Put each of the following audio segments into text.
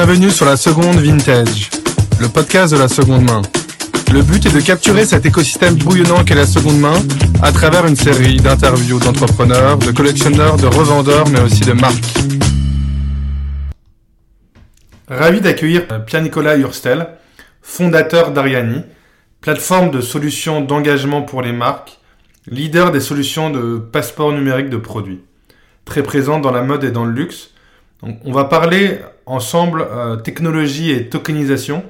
Bienvenue sur la seconde vintage, le podcast de la seconde main. Le but est de capturer cet écosystème bouillonnant qu'est la seconde main à travers une série d'interviews d'entrepreneurs, de collectionneurs, de revendeurs, mais aussi de marques. Ravi d'accueillir Pierre-Nicolas Hurstel, fondateur d'Ariani, plateforme de solutions d'engagement pour les marques, leader des solutions de passeport numérique de produits, très présent dans la mode et dans le luxe. On va parler ensemble euh, technologie et tokenisation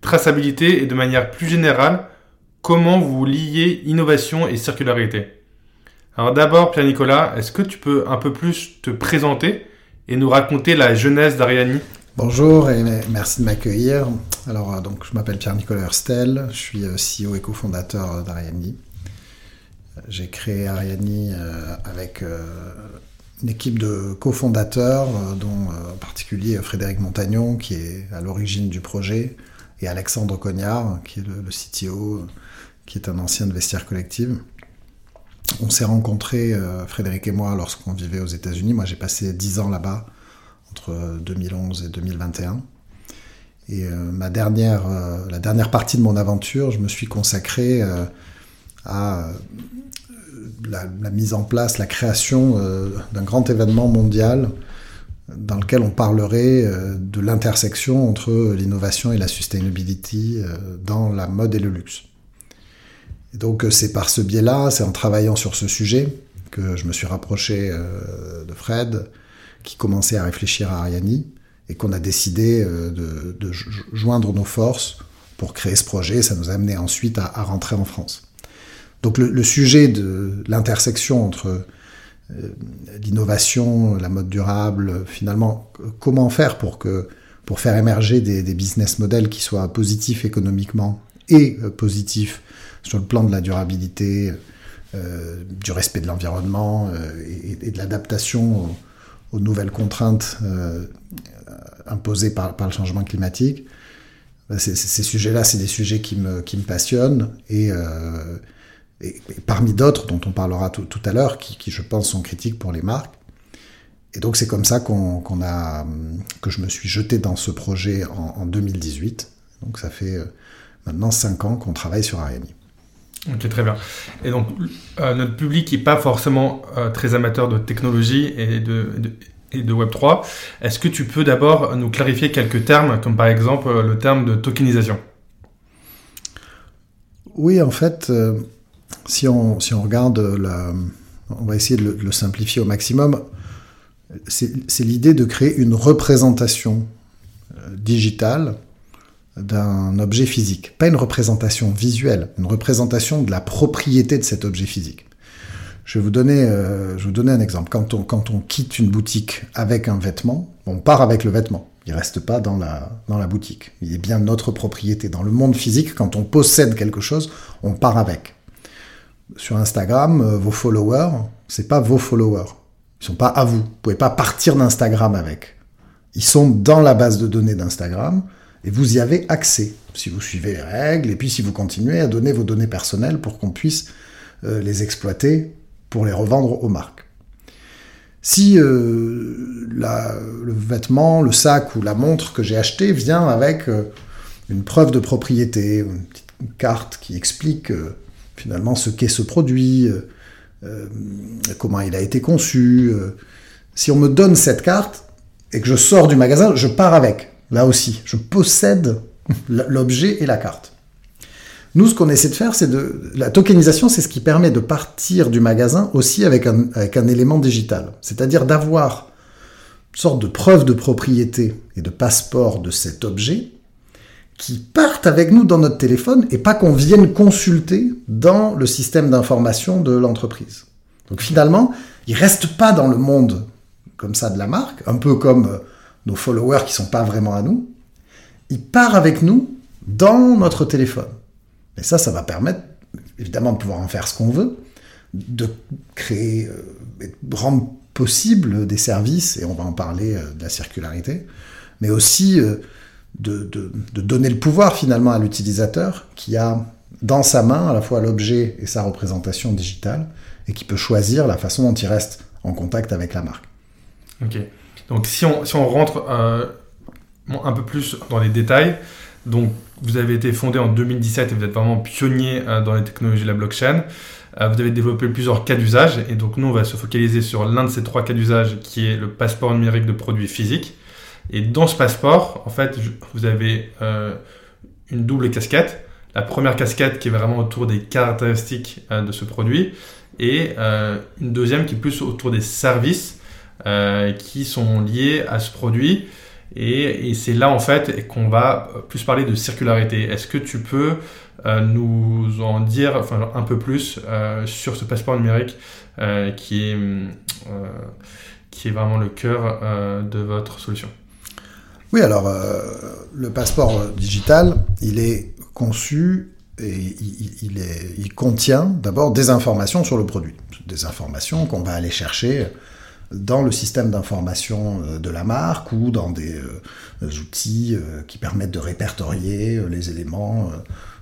traçabilité et de manière plus générale, comment vous liez innovation et circularité. Alors d'abord, Pierre-Nicolas, est-ce que tu peux un peu plus te présenter et nous raconter la jeunesse d'Ariani Bonjour et merci de m'accueillir. Alors euh, donc je m'appelle Pierre-Nicolas Herstel, je suis euh, CEO et cofondateur d'Ariani. J'ai créé Ariani avec une équipe de cofondateurs, dont en particulier Frédéric Montagnon, qui est à l'origine du projet, et Alexandre Cognard, qui est le, CTO, qui est un ancien de Vestiaire Collective. On s'est rencontrés, euh, Frédéric et moi, lorsqu'on vivait aux États-Unis. Moi, j'ai passé 10 ans là-bas, entre 2011 et 2021. Et euh, ma dernière, euh, la dernière partie de mon aventure, je me suis consacré à la, mise en place, la création d'un grand événement mondial dans lequel on parlerait euh, de l'intersection entre l'innovation et la sustainability euh, dans la mode et le luxe. Donc euh, c'est par ce biais-là, c'est en travaillant sur ce sujet que je me suis rapproché de Fred, qui commençait à réfléchir à Ariani, et qu'on a décidé de, joindre nos forces pour créer ce projet. Ça nous a amené ensuite à, rentrer en France. Donc le sujet de l'intersection entre euh, l'innovation, la mode durable, finalement, comment faire pour, que, pour faire émerger des, business models qui soient positifs économiquement et euh, positifs sur le plan de la durabilité, euh, du respect de l'environnement et, de l'adaptation aux, nouvelles contraintes imposées par, le changement climatique. Ben, ces sujets-là, c'est des sujets qui me, qui me passionnent et et, parmi d'autres dont on parlera tout, à l'heure, qui, je pense sont critiques pour les marques. Et donc c'est comme ça qu'on a, que je me suis jeté dans ce projet en, 2018. Donc ça fait euh, maintenant 5 ans qu'on travaille sur Ariani. Ok, très bien. Et donc, euh, notre public n'est pas forcément euh, très amateur de technologie et de, et de Web3. Est-ce que tu peux d'abord nous clarifier quelques termes, comme par exemple le terme de tokenisation? Oui, en fait, si on, si on regarde, la, on va essayer de le, simplifier au maximum, c'est l'idée de créer une représentation euh, digitale d'un objet physique. Pas une représentation visuelle, une représentation de la propriété de cet objet physique. Je vais vous donner, euh, je vous donner un exemple. Quand on, quand on quitte une boutique avec un vêtement, on part avec le vêtement. Il reste pas dans la, dans la boutique. Il est bien notre propriété. Dans le monde physique, quand on possède quelque chose, on part avec sur Instagram, euh, vos followers, c'est pas vos followers. Ils sont pas à vous. Vous pouvez pas partir d'Instagram avec. Ils sont dans la base de données d'Instagram et vous y avez accès si vous suivez les règles et puis si vous continuez à donner vos données personnelles pour qu'on puisse euh, les exploiter pour les revendre aux marques. Si euh, le vêtement, le sac ou la montre que j'ai acheté vient avec une preuve de propriété, une petite carte qui explique finalement ce qu'est ce produit, euh, euh, comment il a été conçu. Euh. Si on me donne cette carte et que je sors du magasin, je pars avec. Là aussi, je possède l'objet et la carte. Nous, ce qu'on essaie de faire, c'est de... La tokenisation, c'est ce qui permet de partir du magasin aussi avec un, avec un élément digital. C'est-à-dire d'avoir une sorte de preuve de propriété et de passeport de cet objet qui partent avec nous dans notre téléphone et pas qu'on vienne consulter dans le système d'information de l'entreprise. Donc finalement, ils restent pas dans le monde comme ça de la marque, un peu comme euh, nos followers qui sont pas vraiment à nous. Ils partent avec nous dans notre téléphone. Et ça, ça va permettre évidemment de pouvoir en faire ce qu'on veut, de créer, euh, de rendre possible des services, et on va en parler euh, de la circularité, mais aussi de, donner le pouvoir finalement à l'utilisateur qui a dans sa main à la fois l'objet et sa représentation digitale et qui peut choisir la façon dont il reste en contact avec la marque. Ok. Donc si on, si on rentre euh, un peu plus dans les détails. Donc, vous avez été fondé en 2017 et vous êtes vraiment pionnier dans les technologies de la blockchain. vous avez développé plusieurs cas d'usage et donc nous, on va se focaliser sur l'un de ces trois cas d'usage qui est le passeport numérique de produits physiques. Et dans ce passeport, en fait, vous avez une double casquette. La première casquette qui est vraiment autour des caractéristiques euh, de ce produit et euh, une deuxième qui est plus autour des services euh, qui sont liés à ce produit. Et, c'est là en fait qu'on va plus parler de circularité. Est-ce que tu peux nous en dire un peu plus sur ce passeport numérique qui, est, qui est vraiment le cœur de votre solution? Oui, alors euh, le passeport digital, il est conçu et il, contient d'abord des informations sur le produit, des informations qu'on va aller chercher dans le système d'information euh, de la marque ou dans des, euh, outils qui permettent de répertorier les éléments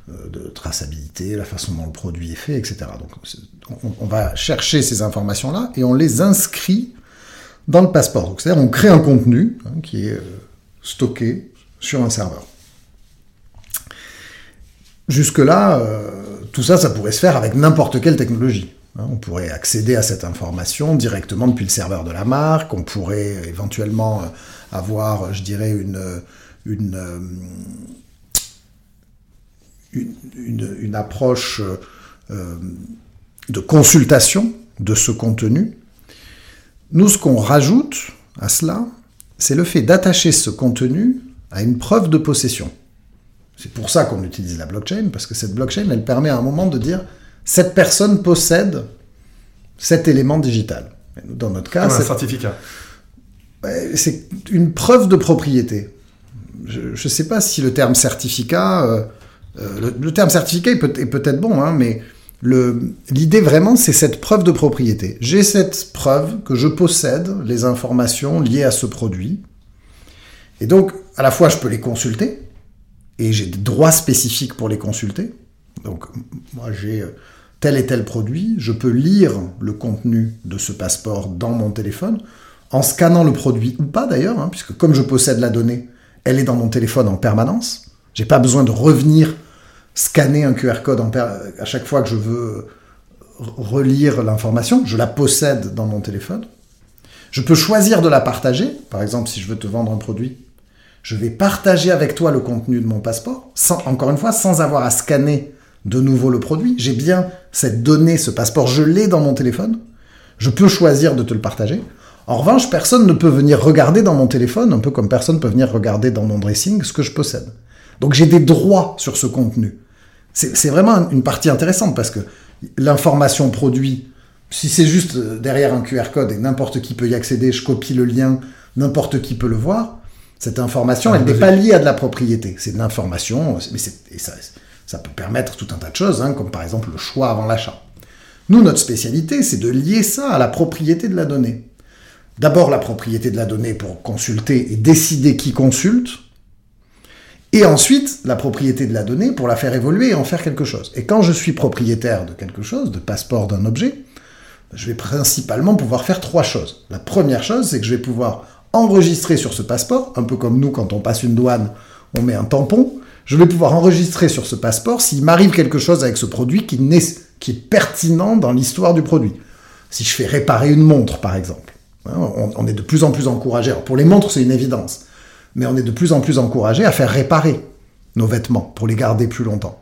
de traçabilité, la façon dont le produit est fait, etc. Donc on, va chercher ces informations-là et on les inscrit dans le passeport. C'est-à-dire on crée un contenu hein, qui est stocké sur un serveur. Jusque-là, euh, tout ça, ça pourrait se faire avec n'importe quelle technologie. Hein. on pourrait accéder à cette information directement depuis le serveur de la marque, on pourrait éventuellement euh, avoir, je dirais, une, une, euh, une, approche de consultation de ce contenu. Nous, ce qu'on rajoute à cela, c'est le fait d'attacher ce contenu à une preuve de possession. C'est pour ça qu'on utilise la blockchain, parce que cette blockchain, elle permet à un moment de dire cette personne possède cet élément digital. Dans notre cas, c'est un certificat. C'est une preuve de propriété. Je ne sais pas si le terme certificat, euh, euh, le, terme certificat est peut-être bon, hein, mais L'idée vraiment, c'est cette preuve de propriété. J'ai cette preuve que je possède les informations liées à ce produit. Et donc, à la fois, je peux les consulter, et j'ai des droits spécifiques pour les consulter. Donc, moi, j'ai euh, tel et tel produit, je peux lire le contenu de ce passeport dans mon téléphone, en scannant le produit ou pas d'ailleurs, hein, puisque comme je possède la donnée, elle est dans mon téléphone en permanence. J'ai pas besoin de revenir scanner un QR code à chaque fois que je veux relire l'information. Je la possède dans mon téléphone. Je peux choisir de la partager. Par exemple, si je veux te vendre un produit, je vais partager avec toi le contenu de mon passeport, encore une fois, sans avoir à scanner de nouveau le produit. J'ai bien cette donnée, ce passeport, je l'ai dans mon téléphone. Je peux choisir de te le partager. En revanche, personne ne peut venir regarder dans mon téléphone, un peu comme personne peut venir regarder dans mon dressing ce que je possède. Donc j'ai des droits sur ce contenu. C'est vraiment une partie intéressante parce que l'information produit, si c'est juste euh, derrière un QR code et n'importe qui peut y accéder, je copie le lien, n'importe qui peut le voir, cette information, ah, elle n'est pas liée à de la propriété. C'est de l'information, mais et ça, ça, peut permettre tout un tas de choses, hein, comme par exemple le choix avant l'achat. Nous, notre spécialité, c'est de lier ça à la propriété de la donnée. D'abord, la propriété de la donnée pour consulter et décider qui consulte, et ensuite, la propriété de la donnée pour la faire évoluer et en faire quelque chose. Et quand je suis propriétaire de quelque chose, de passeport d'un objet, je vais principalement pouvoir faire trois choses. La première chose, c'est que je vais pouvoir enregistrer sur ce passeport, un peu comme nous quand on passe une douane, on met un tampon, je vais pouvoir enregistrer sur ce passeport s'il m'arrive quelque chose avec ce produit qui, est pertinent dans l'histoire du produit. Si je fais réparer une montre, par exemple. Hein, on, est de plus en plus encouragé. pour les montres, c'est une évidence mais on est de plus en plus encouragé à faire réparer nos vêtements pour les garder plus longtemps.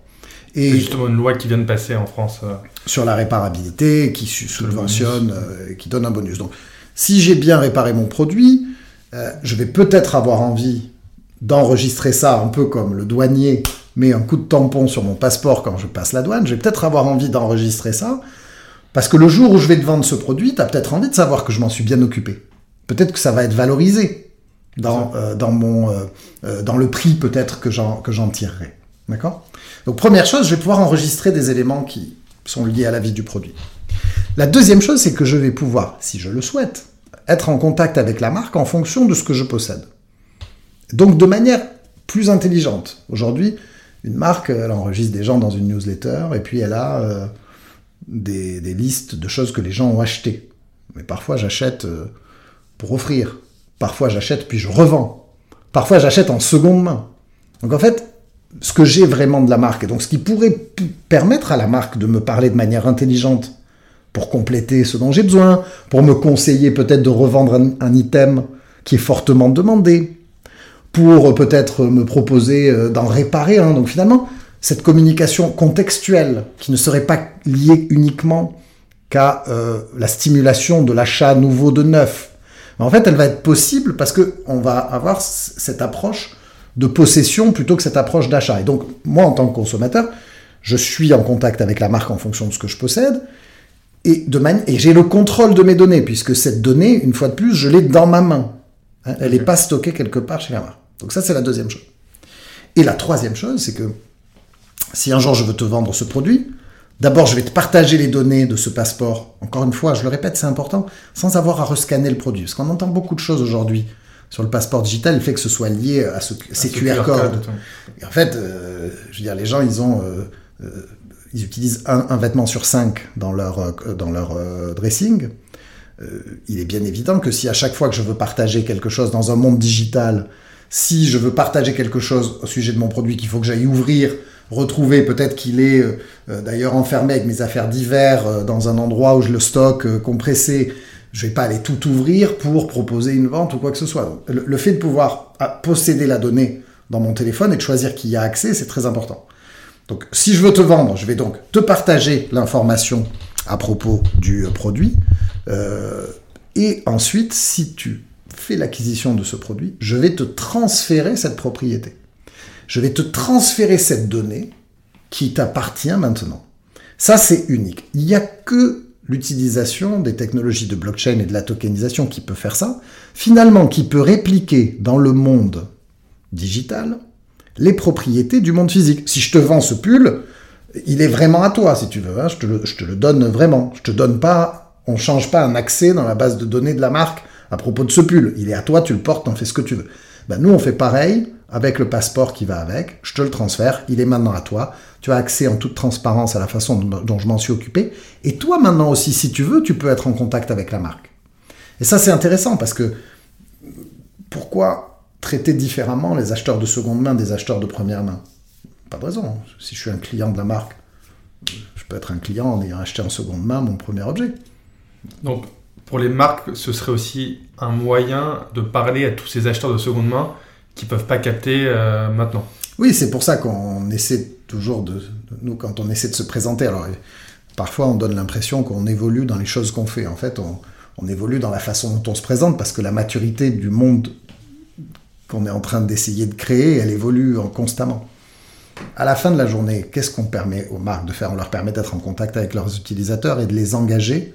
Et justement une loi qui vient de passer en France euh, sur la réparabilité, qui subventionne, euh, qui donne un bonus. Donc, si j'ai bien réparé mon produit, euh, je vais peut-être avoir envie d'enregistrer ça un peu comme le douanier met un coup de tampon sur mon passeport quand je passe la douane. Je vais peut-être avoir envie d'enregistrer ça parce que le jour où je vais te vendre ce produit, tu as peut-être envie de savoir que je m'en suis bien occupé. Peut-être que ça va être valorisé dans, euh, dans, mon, euh, euh, dans le prix peut-être que j'en, que j'en tirerai. D'accord? Donc première chose, je vais pouvoir enregistrer des éléments qui sont liés à la vie du produit. La deuxième chose, c'est que je vais pouvoir, si je le souhaite, être en contact avec la marque en fonction de ce que je possède. Donc de manière plus intelligente. Aujourd'hui, une marque, elle enregistre des gens dans une newsletter et puis elle a des, des, listes de choses que les gens ont achetées. Mais parfois j'achète pour offrir, Parfois j'achète puis je revends. Parfois, j'achète en seconde main. Donc en fait, ce que j'ai vraiment de la marque, et donc ce qui pourrait permettre à la marque de me parler de manière intelligente pour compléter ce dont j'ai besoin, pour me conseiller peut-être de revendre un, item qui est fortement demandé, pour peut-être me proposer euh, d'en réparer un. Donc finalement, cette communication contextuelle qui ne serait pas liée uniquement qu'à euh, la stimulation de l'achat nouveau de neuf. En fait, elle va être possible parce qu'on va avoir cette approche de possession plutôt que cette approche d'achat. Et donc, moi, en tant que consommateur, je suis en contact avec la marque en fonction de ce que je possède, et, et j'ai le contrôle de mes données, puisque cette donnée, une fois de plus, je l'ai dans ma main. Hein, elle n'est pas stockée quelque part chez la marque. Donc ça, c'est la deuxième chose. Et la troisième chose, c'est que si un jour je veux te vendre ce produit, d'abord je vais te partager les données de ce passeport. Encore une fois, je le répète, c'est important, sans avoir à rescanner le produit. Parce qu'on entend beaucoup de choses aujourd'hui sur le passeport digital, le fait que ce soit lié à, ce, ces QR, codes. en fait, euh, je veux dire, les gens, ils ont, euh, euh, ils utilisent un, vêtement sur cinq dans leur dans leur dressing. il est bien évident que si à chaque fois que je veux partager quelque chose dans un monde digital, si je veux partager quelque chose au sujet de mon produit, qu'il faut que j'aille ouvrir, retrouver, peut-être qu'il est d'ailleurs enfermé avec mes affaires d'hiver dans un endroit où je le stocke compressé je vais pas aller tout ouvrir pour proposer une vente ou quoi que ce soit. Le, fait de pouvoir ah, posséder la donnée dans mon téléphone et de choisir qui y a accès, c'est très important. Donc, si je veux te vendre, je vais donc te partager l'information à propos du euh, produit. Euh, et ensuite, si tu fais l'acquisition de ce produit, je vais te transférer cette propriété. Je vais te transférer cette donnée qui t'appartient maintenant. Ça, c'est unique. Il n'y a que l'utilisation des technologies de blockchain et de la tokenisation qui peut faire ça, finalement qui peut répliquer dans le monde digital les propriétés du monde physique. Si je te vends ce pull, il est vraiment à toi, si tu veux. Hein. je, te le, donne vraiment. Je te donne pas, on change pas un accès dans la base de données de la marque à propos de ce pull. Il est à toi, tu le portes, t'en fais ce que tu veux. Ben, nous, on fait pareil avec le passeport qui va avec. Je te le transfère, il est maintenant à toi tu as accès en toute transparence à la façon dont, je m'en suis occupé. Et toi maintenant aussi, si tu veux, tu peux être en contact avec la marque. Et ça, c'est intéressant parce que pourquoi traiter différemment les acheteurs de seconde main des acheteurs de première main? Pas de raison. Si je suis un client de la marque, je peux être un client en ayant acheté en seconde main mon premier objet. Donc, pour les marques, ce serait aussi un moyen de parler à tous ces acheteurs de seconde main qui ne peuvent pas capter euh, maintenant. Oui, c'est pour ça qu'on essaie toujours de, nous quand on essaie de se présenter. Alors parfois on donne l'impression qu'on évolue dans les choses qu'on fait. En fait, on, évolue dans la façon dont on se présente parce que la maturité du monde qu'on est en train d'essayer de créer, elle évolue constamment. À la fin de la journée, qu'est-ce qu'on permet aux marques de faire? On leur permet d'être en contact avec leurs utilisateurs et de les engager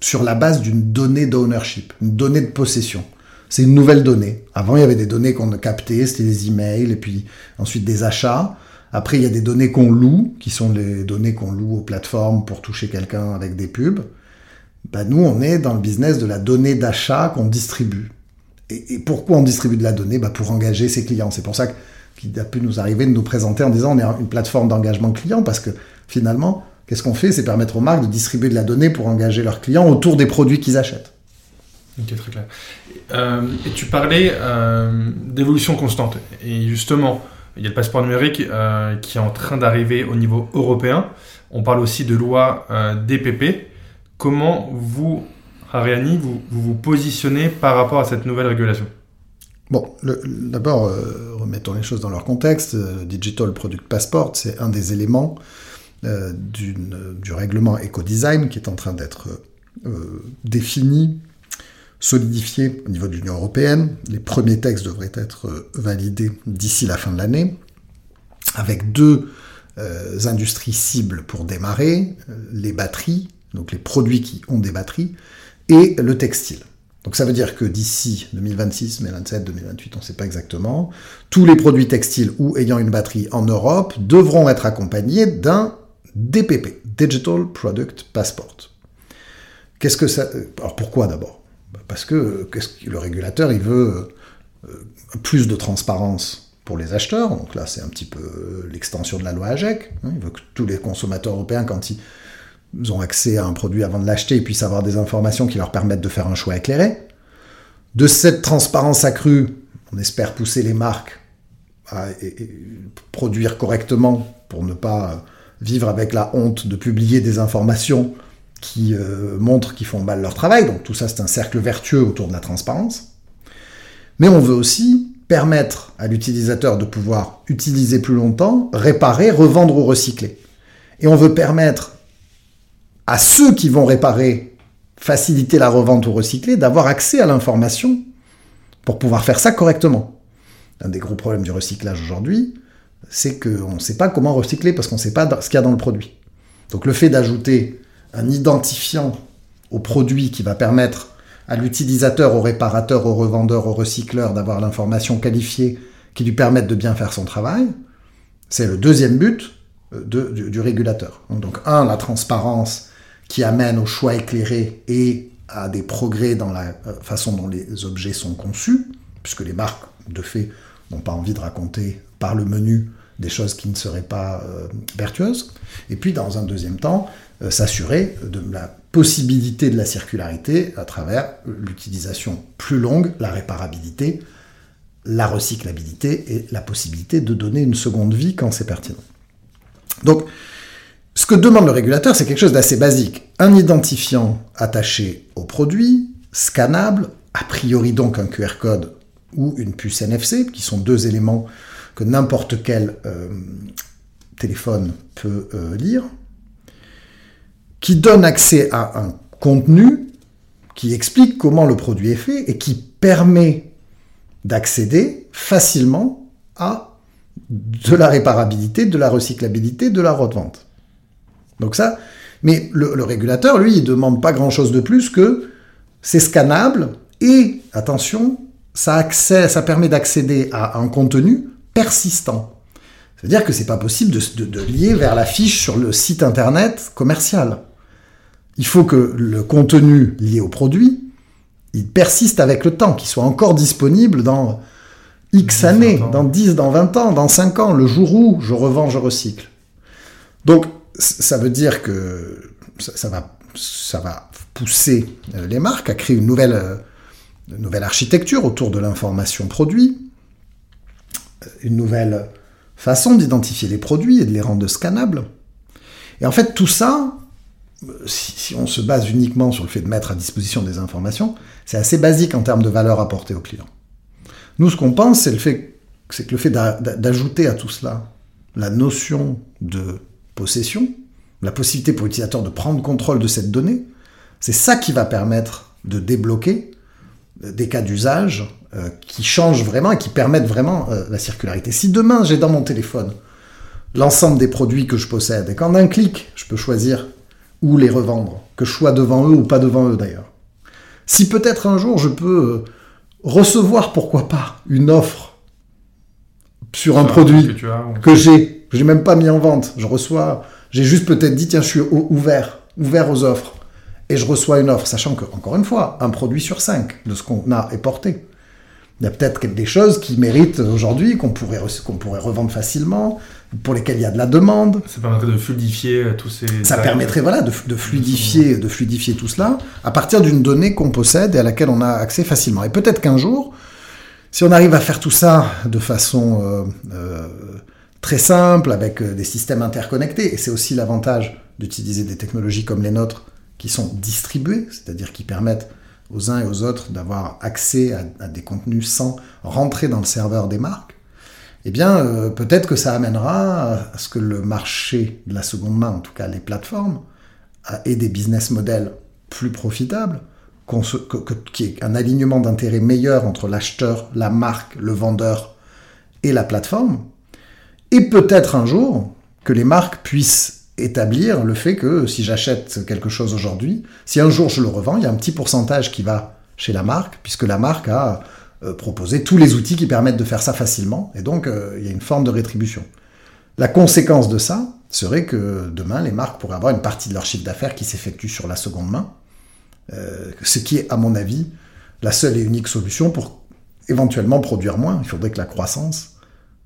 sur la base d'une donnée d'ownership, une donnée de possession. C'est une nouvelle donnée. Avant, il y avait des données qu'on captait, c'était des emails, et puis ensuite des achats. Après, il y a des données qu'on loue, qui sont les données qu'on loue aux plateformes pour toucher quelqu'un avec des pubs. Bah, nous, on est dans le business de la donnée d'achat qu'on distribue. Et, pourquoi on distribue de la donnée? Bah, Pour engager ses clients. C'est pour ça qu'il a pu nous arriver de nous présenter en disant on est une plateforme d'engagement client, parce que finalement, qu'est-ce qu'on fait? C'est permettre aux marques de distribuer de la donnée pour engager leurs clients autour des produits qu'ils achètent. Ok, très clair. Euh, et tu parlais euh, d'évolution constante. Et justement, il y a le passeport numérique euh, qui est en train d'arriver au niveau européen. On parle aussi de loi DPP. Comment vous, Ariani, vous, vous, positionnez par rapport à cette nouvelle régulation? Bon, d'abord, remettons les choses dans leur contexte. Digital Product Passport, c'est un des éléments du règlement Eco-Design qui est en train d'être défini solidifié au niveau de l'Union européenne. Les premiers textes devraient être euh, validés d'ici la fin de l'année, avec deux euh, industries cibles pour démarrer, euh, les batteries, donc les produits qui ont des batteries, et le textile. Donc ça veut dire que d'ici 2026, 2027, 2028, on ne sait pas exactement, tous les produits textiles ou ayant une batterie en Europe devront être accompagnés d'un DPP, Digital Product Passport. Qu'est-ce que ça... Alors pourquoi d'abord? Parce que, le régulateur, il veut euh, plus de transparence pour les acheteurs. Donc là, c'est un petit peu l'extension de la loi AGEC. Hein. Il veut que tous les consommateurs européens, quand ils ont accès à un produit avant de l'acheter, puissent avoir des informations qui leur permettent de faire un choix éclairé. De cette transparence accrue, on espère pousser les marques à produire correctement pour ne pas vivre avec la honte de publier des informations qui euh, montrent qu'ils font mal leur travail. Donc tout ça, c'est un cercle vertueux autour de la transparence. Mais on veut aussi permettre à l'utilisateur de pouvoir utiliser plus longtemps, réparer, revendre ou recycler. Et on veut permettre à ceux qui vont réparer, faciliter la revente ou recycler, d'avoir accès à l'information pour pouvoir faire ça correctement. Un des gros problèmes du recyclage aujourd'hui, c'est qu'on ne sait pas comment recycler parce qu'on ne sait pas ce qu'il y a dans le produit. Donc le fait d'ajouter un identifiant au produit qui va permettre à l'utilisateur, au réparateur, au revendeur, au recycleur d'avoir l'information qualifiée qui lui permette de bien faire son travail, c'est le deuxième but euh, du, régulateur. Donc un, la transparence qui amène au choix éclairé et à des progrès dans la euh, façon dont les objets sont conçus, puisque les marques, de fait, n'ont pas envie de raconter par le menu des choses qui ne seraient pas euh, vertueuses. Et puis, dans un deuxième temps, euh, s'assurer de la possibilité de la circularité à travers l'utilisation plus longue, la réparabilité, la recyclabilité et la possibilité de donner une seconde vie quand c'est pertinent. Donc, ce que demande le régulateur, c'est quelque chose d'assez basique. Un identifiant attaché au produit, scannable, a priori donc un QR code ou une puce NFC, qui sont deux éléments que n'importe quel euh, téléphone peut euh, lire, qui donne accès à un contenu qui explique comment le produit est fait et qui permet d'accéder facilement à de la réparabilité, de la recyclabilité, de la revente. Donc ça, mais le, régulateur, lui, il demande pas grand-chose de plus que c'est scannable et, attention, ça, ça permet d'accéder à un contenu persistant. C'est-à-dire que c'est pas possible de, lier vers la fiche sur le site internet commercial. Il faut que le contenu lié au produit, il persiste avec le temps, qu'il soit encore disponible dans X années, dans 10, dans 20 ans, dans 5 ans, le jour où je revends, je recycle. Donc, ça veut dire que ça, va, ça va pousser euh, les marques à créer une nouvelle, euh, une nouvelle architecture autour de l'information produit, une nouvelle façon d'identifier les produits et de les rendre scannables. Et en fait, tout ça, si, on se base uniquement sur le fait de mettre à disposition des informations, c'est assez basique en termes de valeur apportée au client. Nous, ce qu'on pense, c'est le c'est que le fait d'ajouter à tout cela la notion de possession, la possibilité pour l'utilisateur de prendre contrôle de cette donnée, c'est ça qui va permettre de débloquer des cas d'usage euh, qui changent vraiment et qui permettent vraiment euh, la circularité. Si demain j'ai dans mon téléphone l'ensemble des produits que je possède et qu'en un clic je peux choisir où les revendre, que je sois devant eux ou pas devant eux d'ailleurs. Si peut-être un jour je peux euh, recevoir, pourquoi pas, une offre sur un produit que, j'ai, que j'ai même pas mis en vente, je reçois, j'ai juste peut-être dit tiens je suis ouvert, ouvert aux offres et je reçois une offre, sachant que, encore une fois, un produit sur cinq de ce qu'on a est porté. Il y a peut-être des choses qui méritent aujourd'hui, qu'on pourrait, qu'on pourrait revendre facilement, pour lesquelles il y a de la demande. Ça permettrait de fluidifier euh, tous ces... Ça permettrait voilà, de, fluidifier, de fluidifier tout cela à partir d'une donnée qu'on possède et à laquelle on a accès facilement. Et peut-être qu'un jour, si on arrive à faire tout ça de façon euh, euh, très simple, avec des systèmes interconnectés, et c'est aussi l'avantage d'utiliser des technologies comme les nôtres, qui sont distribués, c'est-à-dire qui permettent aux uns et aux autres d'avoir accès à, des contenus sans rentrer dans le serveur des marques, eh bien, euh, peut-être que ça amènera à ce que le marché de la seconde main, en tout cas les plateformes, ait des business models plus profitables, qu'il y ait un alignement d'intérêts meilleur entre l'acheteur, la marque, le vendeur et la plateforme, et peut-être un jour que les marques puissent établir le fait que si j'achète quelque chose aujourd'hui, si un jour je le revends, il y a un petit pourcentage qui va chez la marque, puisque la marque a euh, proposé tous les outils qui permettent de faire ça facilement, et donc euh, il y a une forme de rétribution. La conséquence de ça serait que demain, les marques pourraient avoir une partie de leur chiffre d'affaires qui s'effectue sur la seconde main, euh, ce qui est, à mon avis, la seule et unique solution pour éventuellement produire moins. Il faudrait que la croissance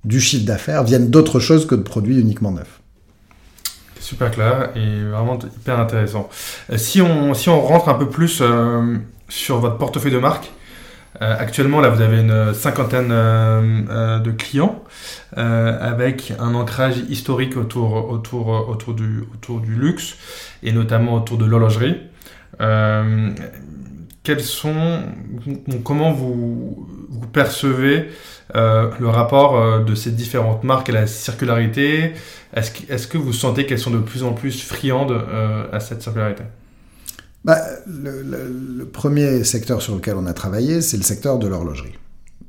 du chiffre d'affaires vienne d'autre chose que de produits uniquement neufs super clair et vraiment hyper intéressant. Euh, si on, si on rentre un peu plus euh, sur votre portefeuille de marque, actuellement, là, vous avez une cinquantaine de clients avec un ancrage historique autour, autour, autour, du, autour du luxe et notamment autour de l'horlogerie. Comment vous, percevez euh, le rapport euh, de ces différentes marques à la circularité? Est-ce que, est que, vous sentez qu'elles sont de plus en plus friandes euh, à cette circularité? Bah, le, premier secteur sur lequel on a travaillé, c'est le secteur de l'horlogerie.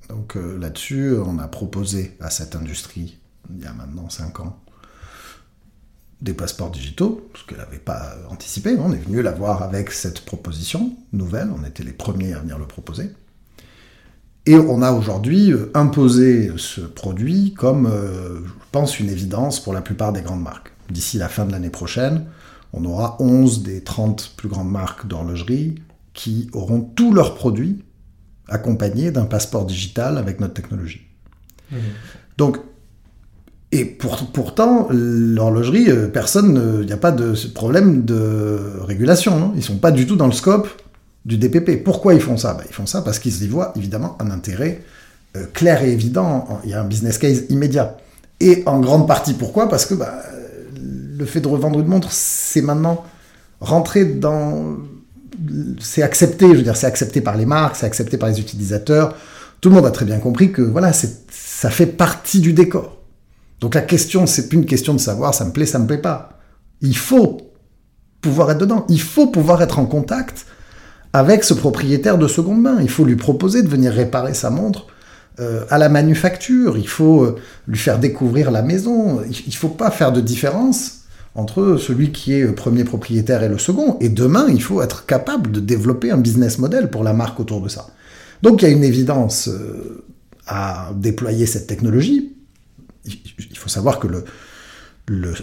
Donc là-dessus, on a proposé à cette industrie, il y a maintenant 5 ans, des passeports digitaux, ce qu'elle n'avait pas anticipé. On est venu la voir avec cette proposition nouvelle, on était les premiers à venir le proposer. Et on a aujourd'hui euh, imposé ce produit comme, euh, je pense, une évidence pour la plupart des grandes marques. D'ici la fin de l'année prochaine, on aura 11 des 30 plus grandes marques d'horlogerie qui auront tous leurs produits accompagnés d'un passeport digital avec notre technologie. Mmh. Donc, et pourtant, l'horlogerie, euh, personne, il n'y a pas de problème de régulation. Hein. Ils sont pas du tout dans le scope du DPP. Pourquoi ils font ça? Ben, Ils font ça parce qu'ils y voient évidemment un intérêt euh, clair et évident. Il y a un business case immédiat. Et en grande partie pourquoi? Parce que bah, le fait de revendre une montre, c'est maintenant rentré dans... C'est accepté, je veux dire, c'est accepté par les marques, c'est accepté par les utilisateurs. Tout le monde a très bien compris que voilà, ça fait partie du décor. Donc la question, c'est plus une question de savoir ça me plaît, ça me plaît pas. Il faut pouvoir être dedans. Il faut pouvoir être en contact avec ce propriétaire de seconde main. Il faut lui proposer de venir réparer sa montre euh, à la manufacture. Il faut euh, lui faire découvrir la maison. Il faut pas faire de différence entre celui qui est premier propriétaire et le second. Et demain, il faut être capable de développer un business model pour la marque autour de ça. Donc il y a une évidence euh, à déployer cette technologie. Il faut savoir que le,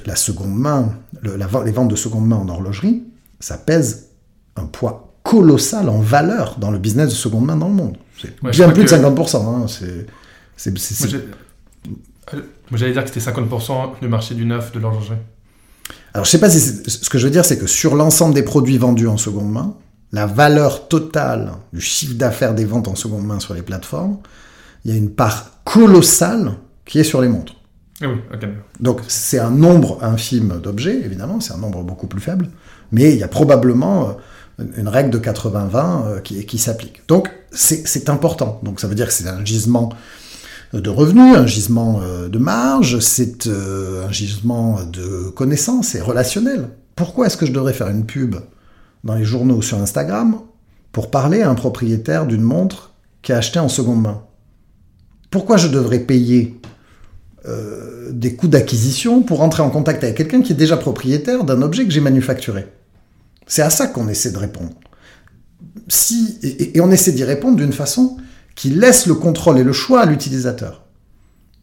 la seconde main, les ventes de seconde main en horlogerie, ça pèse un poids colossal en valeur dans le business de seconde main dans le monde. C'est bien plus de 50%. Hein. C'est, Moi, j'allais dire que c'était 50% du marché du neuf de l'horlogerie. Alors, je sais pas si ce que je veux dire, c'est que sur l'ensemble des produits vendus en seconde main, la valeur totale du chiffre d'affaires des ventes en seconde main sur les plateformes, il y a une part colossale qui est sur les montres. Ah Donc c'est un nombre infime d'objets, évidemment, c'est un nombre beaucoup plus faible, mais il y a probablement euh, une règle de 80-20 euh, qui, qui s'applique. Donc c'est important. Donc ça veut dire que c'est un gisement de revenus, un gisement euh, de marge, c'est euh, un gisement de connaissances et relationnel. Pourquoi est-ce que je devrais faire une pub dans les journaux ou sur Instagram pour parler à un propriétaire d'une montre qui a acheté en seconde main? Pourquoi je devrais payer des coûts d'acquisition pour entrer en contact avec quelqu'un qui est déjà propriétaire d'un objet que j'ai manufacturé c'est à ça qu'on essaie de répondre. Si, et, on essaie d'y répondre d'une façon qui laisse le contrôle et le choix à l'utilisateur.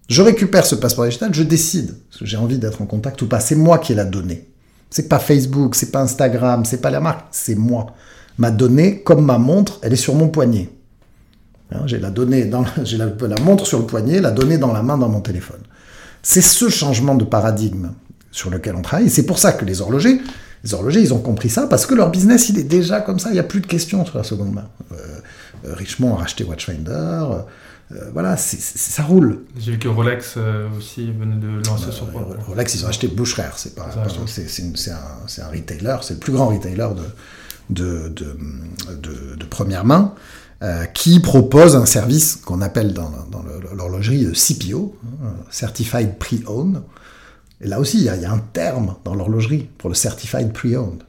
Je récupère ce passeport digital, je décide que j'ai envie d'être en contact ou pas. C'est moi qui ai la donnée. C'est pas Facebook, c'est pas Instagram, c'est pas la marque, c'est moi. Ma donnée, comme ma montre, elle est sur mon poignet. Hein, j'ai la donnée dans, j'ai la, la montre sur le poignet, la donnée dans la main dans mon téléphone. C'est ce changement de paradigme sur lequel on travaille. Et c'est pour ça que les horlogers, les horlogers, ils ont compris ça parce que leur business, il est déjà comme ça. Il n'y a plus de questions sur la seconde main. Euh, euh, Richemont a racheté Watchfinder. Euh, voilà, ça roule. J'ai vu que Rolex aussi venait de lancer son Rolex, ils ont acheté Boucherer. C'est pas, c'est un, un, retailer, c'est le plus grand retailer de, de, de, de, première main. Qui propose un service qu'on appelle dans, dans l'horlogerie CPO, hein, Certified Pre-Owned, et là aussi, il y, a, un terme dans l'horlogerie pour le Certified Pre-Owned.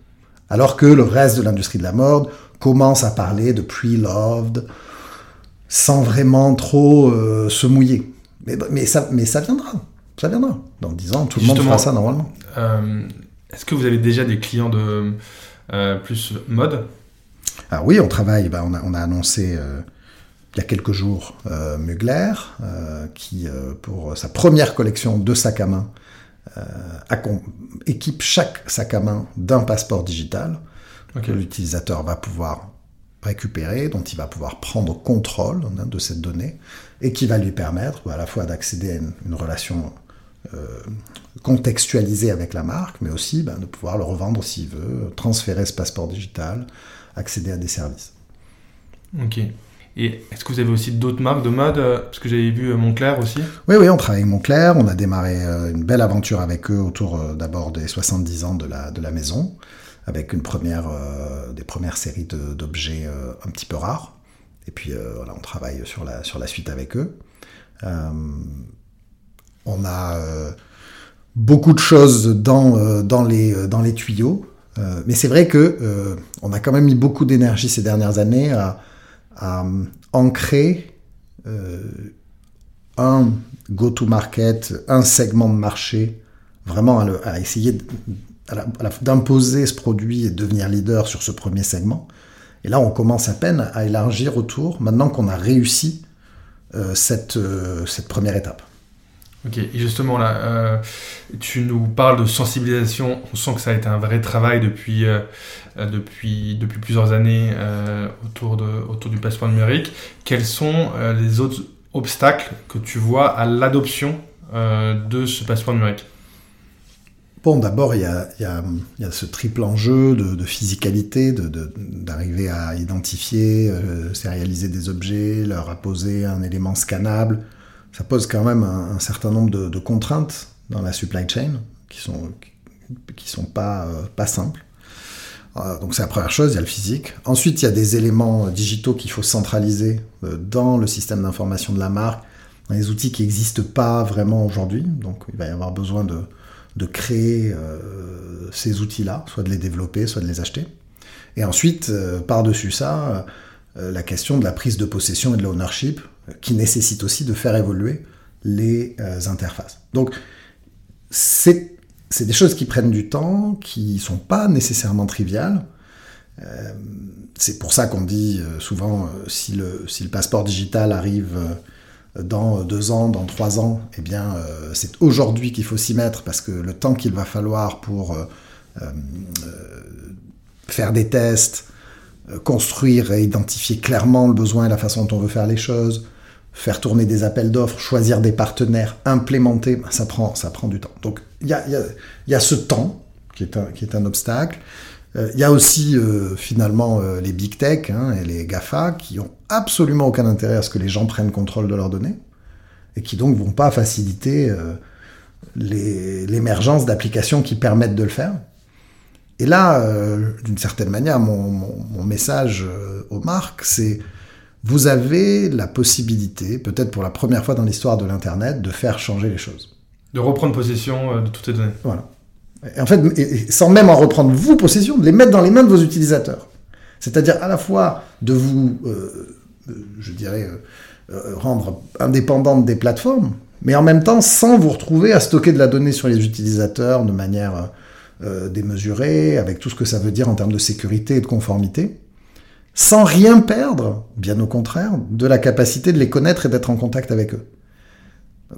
Alors que le reste de l'industrie de la mode commence à parler de pre-loved sans vraiment trop euh, se mouiller. Mais, mais, ça, mais ça viendra. Ça viendra. Dans 10 ans, tout le monde fera ça normalement. Euh, est-ce que vous avez déjà des clients de euh, plus mode? Ah oui, on travaille. Bah, on, a, on, a, annoncé il y a quelques jours Mugler, qui, pour sa première collection de sacs à main, euh, équipe chaque sac à main d'un passeport digital que l'utilisateur va pouvoir récupérer, dont il va pouvoir prendre contrôle hein, de cette donnée, et qui va lui permettre bah, à la fois d'accéder à une, relation euh, contextualisée avec la marque, mais aussi bah, de pouvoir le revendre s'il veut, transférer ce passeport digital, accéder à des services. Ok. Et est-ce que vous avez aussi d'autres marques de mode Parce que j'avais vu Montclair aussi? Oui, oui, on travaille avec Montclair. On a démarré une belle aventure avec eux autour d'abord des 70 ans de la, de la maison, avec une première, des premières séries d'objets un petit peu rares. Et puis voilà, on travaille sur la, sur la suite avec eux. on a beaucoup de choses dans, euh, dans, les, euh, dans les tuyaux. Euh, mais c'est vrai que on a quand même mis beaucoup d'énergie ces dernières années à, ancrer un go-to-market, un segment de marché, vraiment à, essayer d'imposer ce produit et devenir leader sur ce premier segment. Et là, on commence à peine à élargir autour, maintenant qu'on a réussi cette, cette première étape. Ok, et justement là, euh, tu nous parles de sensibilisation. On sent que ça a été un vrai travail depuis, euh, euh, depuis, plusieurs années autour, de, autour du passeport numérique. Quels sont les autres obstacles que tu vois à l'adoption de ce passeport numérique? Bon, d'abord, il y a, ce triple enjeu de, physicalité, d'arriver à identifier, sérialiser des objets, leur apposer un élément scannable ça pose quand même un, certain nombre de, contraintes dans la supply chain qui sont qui sont pas euh, pas simples. Euh, donc c'est la première chose, il y a le physique. Ensuite, il y a des éléments digitaux qu'il faut centraliser euh, dans le système d'information de la marque, dans les outils qui n'existent pas vraiment aujourd'hui. Donc il va y avoir besoin de, de créer ces outils-là, soit de les développer, soit de les acheter. Et ensuite, par-dessus ça, la question de la prise de possession et de l'ownership, qui nécessite aussi de faire évoluer les euh, interfaces. Donc, c'est des choses qui prennent du temps, qui ne sont pas nécessairement triviales. Euh, c'est pour ça qu'on dit euh, souvent, si, le, si le passeport digital arrive dans deux ans, dans trois ans, eh bien, c'est aujourd'hui qu'il faut s'y mettre, parce que le temps qu'il va falloir pour faire des tests, construire et identifier clairement le besoin et la façon dont on veut faire les choses, faire tourner des appels d'offres, choisir des partenaires, implémenter, ben, ça prend, ça prend du temps. Donc il y a, y, a, y a, ce temps qui est un, qui est un obstacle. Euh, il y a aussi euh, finalement euh, les big tech hein, et les GAFA qui ont absolument aucun intérêt à ce que les gens prennent contrôle de leurs données et qui donc vont pas faciliter l'émergence d'applications qui permettent de le faire. Et là, d'une certaine manière, mon, message aux marques, c'est vous avez la possibilité, peut-être pour la première fois dans l'histoire de l'Internet, de faire changer les choses. De reprendre possession euh, de toutes les données. Voilà. Et en fait, sans même en reprendre vous possession, de les mettre dans les mains de vos utilisateurs. C'est-à-dire à la fois de vous, euh, euh, je dirais, rendre indépendante des plateformes, mais en même temps sans vous retrouver à stocker de la donnée sur les utilisateurs de manière démesurée, avec tout ce que ça veut dire en termes de sécurité et de conformité sans rien perdre, bien au contraire, de la capacité de les connaître et d'être en contact avec eux.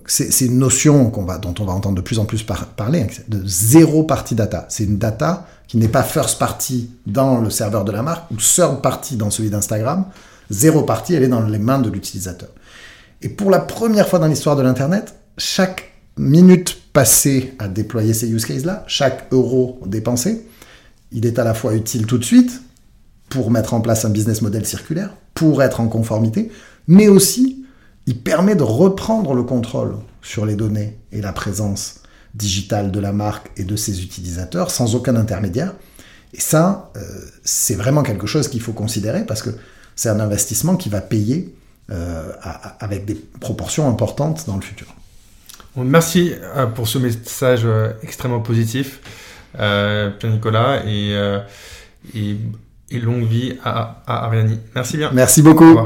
C'est une notion dont on va entendre de plus en plus parler, hein, de zéro party data. C'est une data qui n'est pas first party dans le serveur de la marque ou third party dans celui d'Instagram. Zéro party, elle est dans les mains de l'utilisateur. Et pour la première fois dans l'histoire de l'Internet, chaque minute passée à déployer ces use cases-là, chaque euro dépensé, il est à la fois utile tout de suite, pour mettre en place un business model circulaire, pour être en conformité, mais aussi il permet de reprendre le contrôle sur les données et la présence digitale de la marque et de ses utilisateurs sans aucun intermédiaire. Et ça, euh, c'est vraiment quelque chose qu'il faut considérer parce que c'est un investissement qui va payer euh, avec des proportions importantes dans le futur. merci euh, pour ce message extrêmement positif, Pierre-Nicolas, et, et longue vie à, à Ariani. Merci bien. Merci beaucoup.